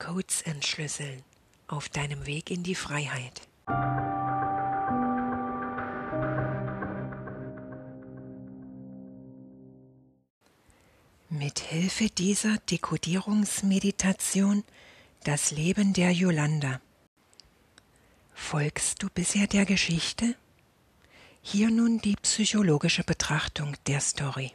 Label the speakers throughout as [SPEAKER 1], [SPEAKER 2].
[SPEAKER 1] Codes entschlüsseln auf deinem Weg in die Freiheit. Mit Hilfe dieser Dekodierungsmeditation das Leben der Yolanda. Folgst du bisher der Geschichte? Hier nun die psychologische Betrachtung der Story.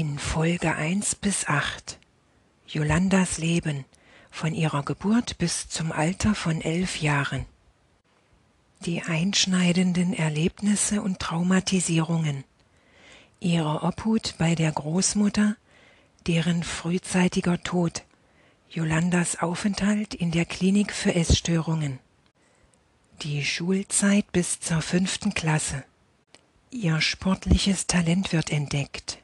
[SPEAKER 1] In Folge 1 bis 8 Yolandas Leben von ihrer Geburt bis zum Alter von elf Jahren. Die einschneidenden Erlebnisse und Traumatisierungen. Ihre Obhut bei der Großmutter, deren frühzeitiger Tod. Yolandas Aufenthalt in der Klinik für Essstörungen. Die Schulzeit bis zur fünften Klasse. Ihr sportliches Talent wird entdeckt.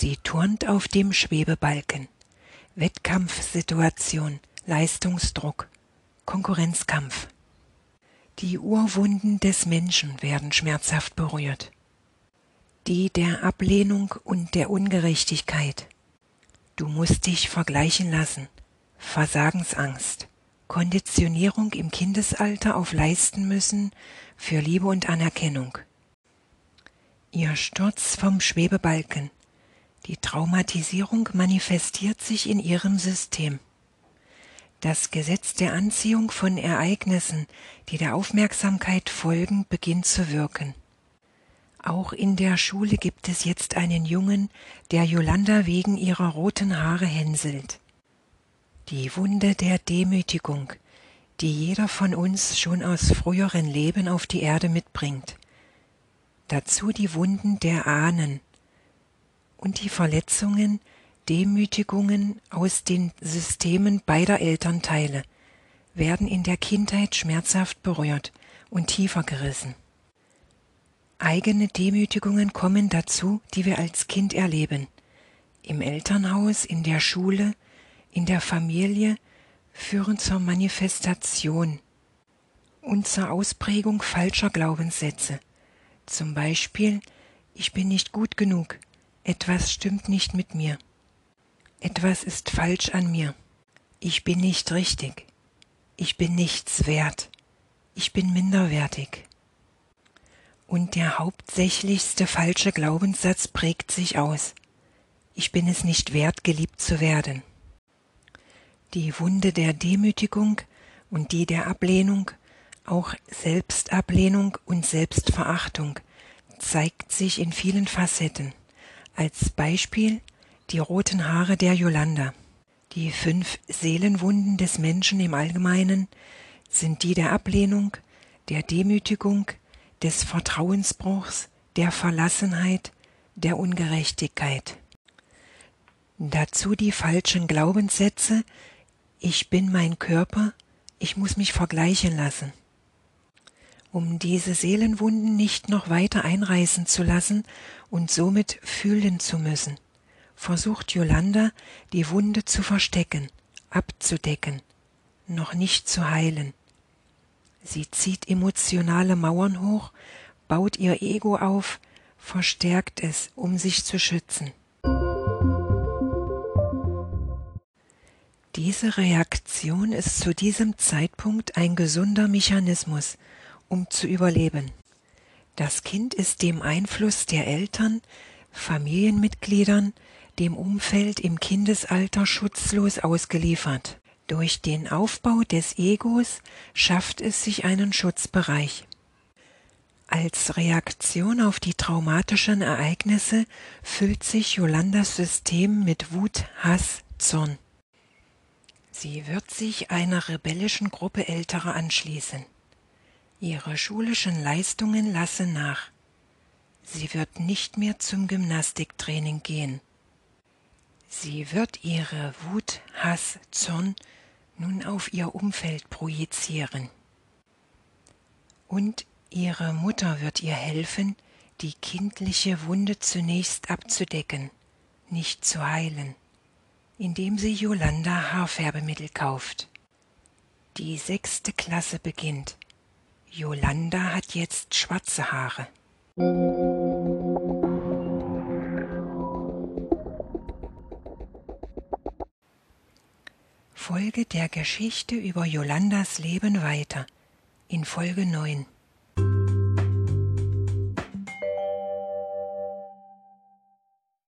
[SPEAKER 1] Sie turnt auf dem Schwebebalken. Wettkampfsituation, Leistungsdruck, Konkurrenzkampf. Die Urwunden des Menschen werden schmerzhaft berührt. Die der Ablehnung und der Ungerechtigkeit. Du musst dich vergleichen lassen. Versagensangst. Konditionierung im Kindesalter auf leisten müssen für Liebe und Anerkennung. Ihr Sturz vom Schwebebalken. Die Traumatisierung manifestiert sich in ihrem System. Das Gesetz der Anziehung von Ereignissen, die der Aufmerksamkeit folgen, beginnt zu wirken. Auch in der Schule gibt es jetzt einen Jungen, der Yolanda wegen ihrer roten Haare hänselt die Wunde der Demütigung, die jeder von uns schon aus früheren Leben auf die Erde mitbringt. Dazu die Wunden der Ahnen und die Verletzungen, Demütigungen aus den Systemen beider Elternteile werden in der Kindheit schmerzhaft berührt und tiefer gerissen. Eigene Demütigungen kommen dazu, die wir als Kind erleben. Im Elternhaus, in der Schule, in der Familie führen zur Manifestation und zur Ausprägung falscher Glaubenssätze. Zum Beispiel, ich bin nicht gut genug, etwas stimmt nicht mit mir, etwas ist falsch an mir, ich bin nicht richtig, ich bin nichts wert, ich bin minderwertig. Und der hauptsächlichste falsche Glaubenssatz prägt sich aus. Ich bin es nicht wert, geliebt zu werden. Die Wunde der Demütigung und die der Ablehnung, auch Selbstablehnung und Selbstverachtung, zeigt sich in vielen Facetten. Als Beispiel die roten Haare der Yolanda. Die fünf Seelenwunden des Menschen im Allgemeinen sind die der Ablehnung, der Demütigung, des Vertrauensbruchs, der Verlassenheit, der Ungerechtigkeit. Dazu die falschen Glaubenssätze, ich bin mein Körper, ich muss mich vergleichen lassen. Um diese Seelenwunden nicht noch weiter einreißen zu lassen und somit fühlen zu müssen, versucht Yolanda, die Wunde zu verstecken, abzudecken, noch nicht zu heilen. Sie zieht emotionale Mauern hoch, baut ihr Ego auf, verstärkt es, um sich zu schützen. Diese Reaktion ist zu diesem Zeitpunkt ein gesunder Mechanismus, um zu überleben. Das Kind ist dem Einfluss der Eltern, Familienmitgliedern, dem Umfeld im Kindesalter schutzlos ausgeliefert. Durch den Aufbau des Egos schafft es sich einen Schutzbereich. Als Reaktion auf die traumatischen Ereignisse füllt sich Yolandas System mit Wut, Hass, Zorn. Sie wird sich einer rebellischen Gruppe Älterer anschließen. Ihre schulischen Leistungen lassen nach. Sie wird nicht mehr zum Gymnastiktraining gehen. Sie wird ihre Wut, Hass, Zorn nun auf ihr Umfeld projizieren. Und ihre Mutter wird ihr helfen, die kindliche Wunde zunächst abzudecken, nicht zu heilen. Indem sie Yolanda Haarfärbemittel kauft. Die sechste Klasse beginnt. Yolanda hat jetzt schwarze Haare. Folge der Geschichte über Yolandas Leben weiter in Folge 9.